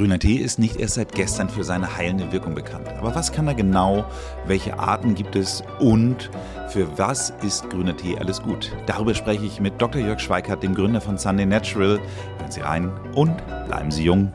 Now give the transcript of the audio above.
Grüner Tee ist nicht erst seit gestern für seine heilende Wirkung bekannt. Aber was kann er genau? Welche Arten gibt es? Und für was ist grüner Tee alles gut? Darüber spreche ich mit Dr. Jörg Schweikart, dem Gründer von Sunday Natural. Hören Sie rein und bleiben Sie jung.